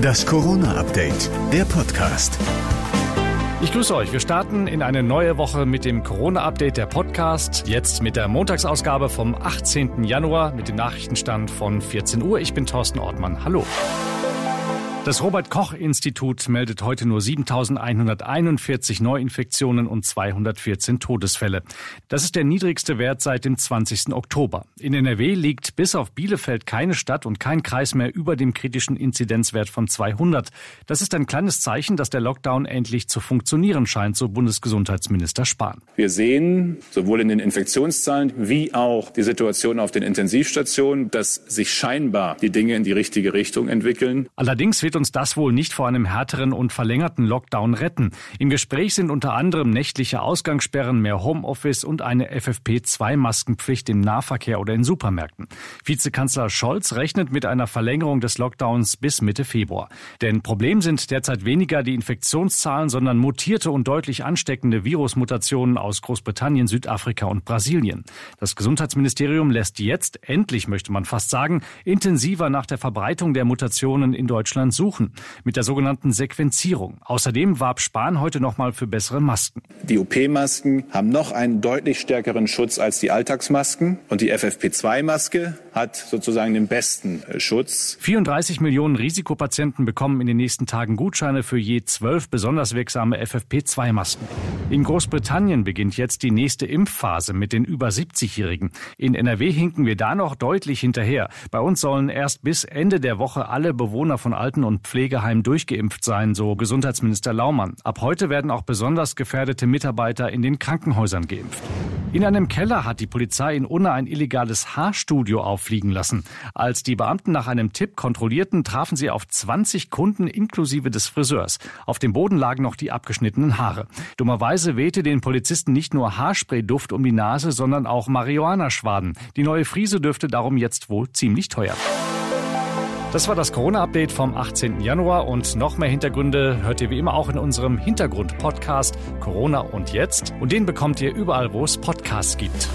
Das Corona-Update, der Podcast. Ich grüße euch. Wir starten in eine neue Woche mit dem Corona-Update der Podcast. Jetzt mit der Montagsausgabe vom 18. Januar mit dem Nachrichtenstand von 14 Uhr. Ich bin Thorsten Ortmann. Hallo. Das Robert Koch Institut meldet heute nur 7141 Neuinfektionen und 214 Todesfälle. Das ist der niedrigste Wert seit dem 20. Oktober. In NRW liegt bis auf Bielefeld keine Stadt und kein Kreis mehr über dem kritischen Inzidenzwert von 200. Das ist ein kleines Zeichen, dass der Lockdown endlich zu funktionieren scheint, so Bundesgesundheitsminister Spahn. Wir sehen sowohl in den Infektionszahlen wie auch die Situation auf den Intensivstationen, dass sich scheinbar die Dinge in die richtige Richtung entwickeln. Allerdings wird wird uns das wohl nicht vor einem härteren und verlängerten Lockdown retten. Im Gespräch sind unter anderem nächtliche Ausgangssperren, mehr Homeoffice und eine FFP2-Maskenpflicht im Nahverkehr oder in Supermärkten. Vizekanzler Scholz rechnet mit einer Verlängerung des Lockdowns bis Mitte Februar. Denn Problem sind derzeit weniger die Infektionszahlen, sondern mutierte und deutlich ansteckende Virusmutationen aus Großbritannien, Südafrika und Brasilien. Das Gesundheitsministerium lässt jetzt, endlich möchte man fast sagen, intensiver nach der Verbreitung der Mutationen in Deutschland suchen suchen mit der sogenannten Sequenzierung. Außerdem warb Spahn heute nochmal für bessere Masken. Die OP-Masken haben noch einen deutlich stärkeren Schutz als die Alltagsmasken und die FFP2-Maske hat sozusagen den besten äh, Schutz. 34 Millionen Risikopatienten bekommen in den nächsten Tagen Gutscheine für je zwölf besonders wirksame FFP2-Masken. In Großbritannien beginnt jetzt die nächste Impfphase mit den über 70-Jährigen. In NRW hinken wir da noch deutlich hinterher. Bei uns sollen erst bis Ende der Woche alle Bewohner von Alten- und und Pflegeheimen durchgeimpft sein, so Gesundheitsminister Laumann. Ab heute werden auch besonders gefährdete Mitarbeiter in den Krankenhäusern geimpft. In einem Keller hat die Polizei in Unna ein illegales Haarstudio auffliegen lassen. Als die Beamten nach einem Tipp kontrollierten, trafen sie auf 20 Kunden inklusive des Friseurs. Auf dem Boden lagen noch die abgeschnittenen Haare. Dummerweise wehte den Polizisten nicht nur Haarsprayduft um die Nase, sondern auch Marihuana-Schwaden. Die neue Friese dürfte darum jetzt wohl ziemlich teuer. Das war das Corona-Update vom 18. Januar und noch mehr Hintergründe hört ihr wie immer auch in unserem Hintergrund-Podcast Corona und Jetzt. Und den bekommt ihr überall, wo es Podcasts gibt.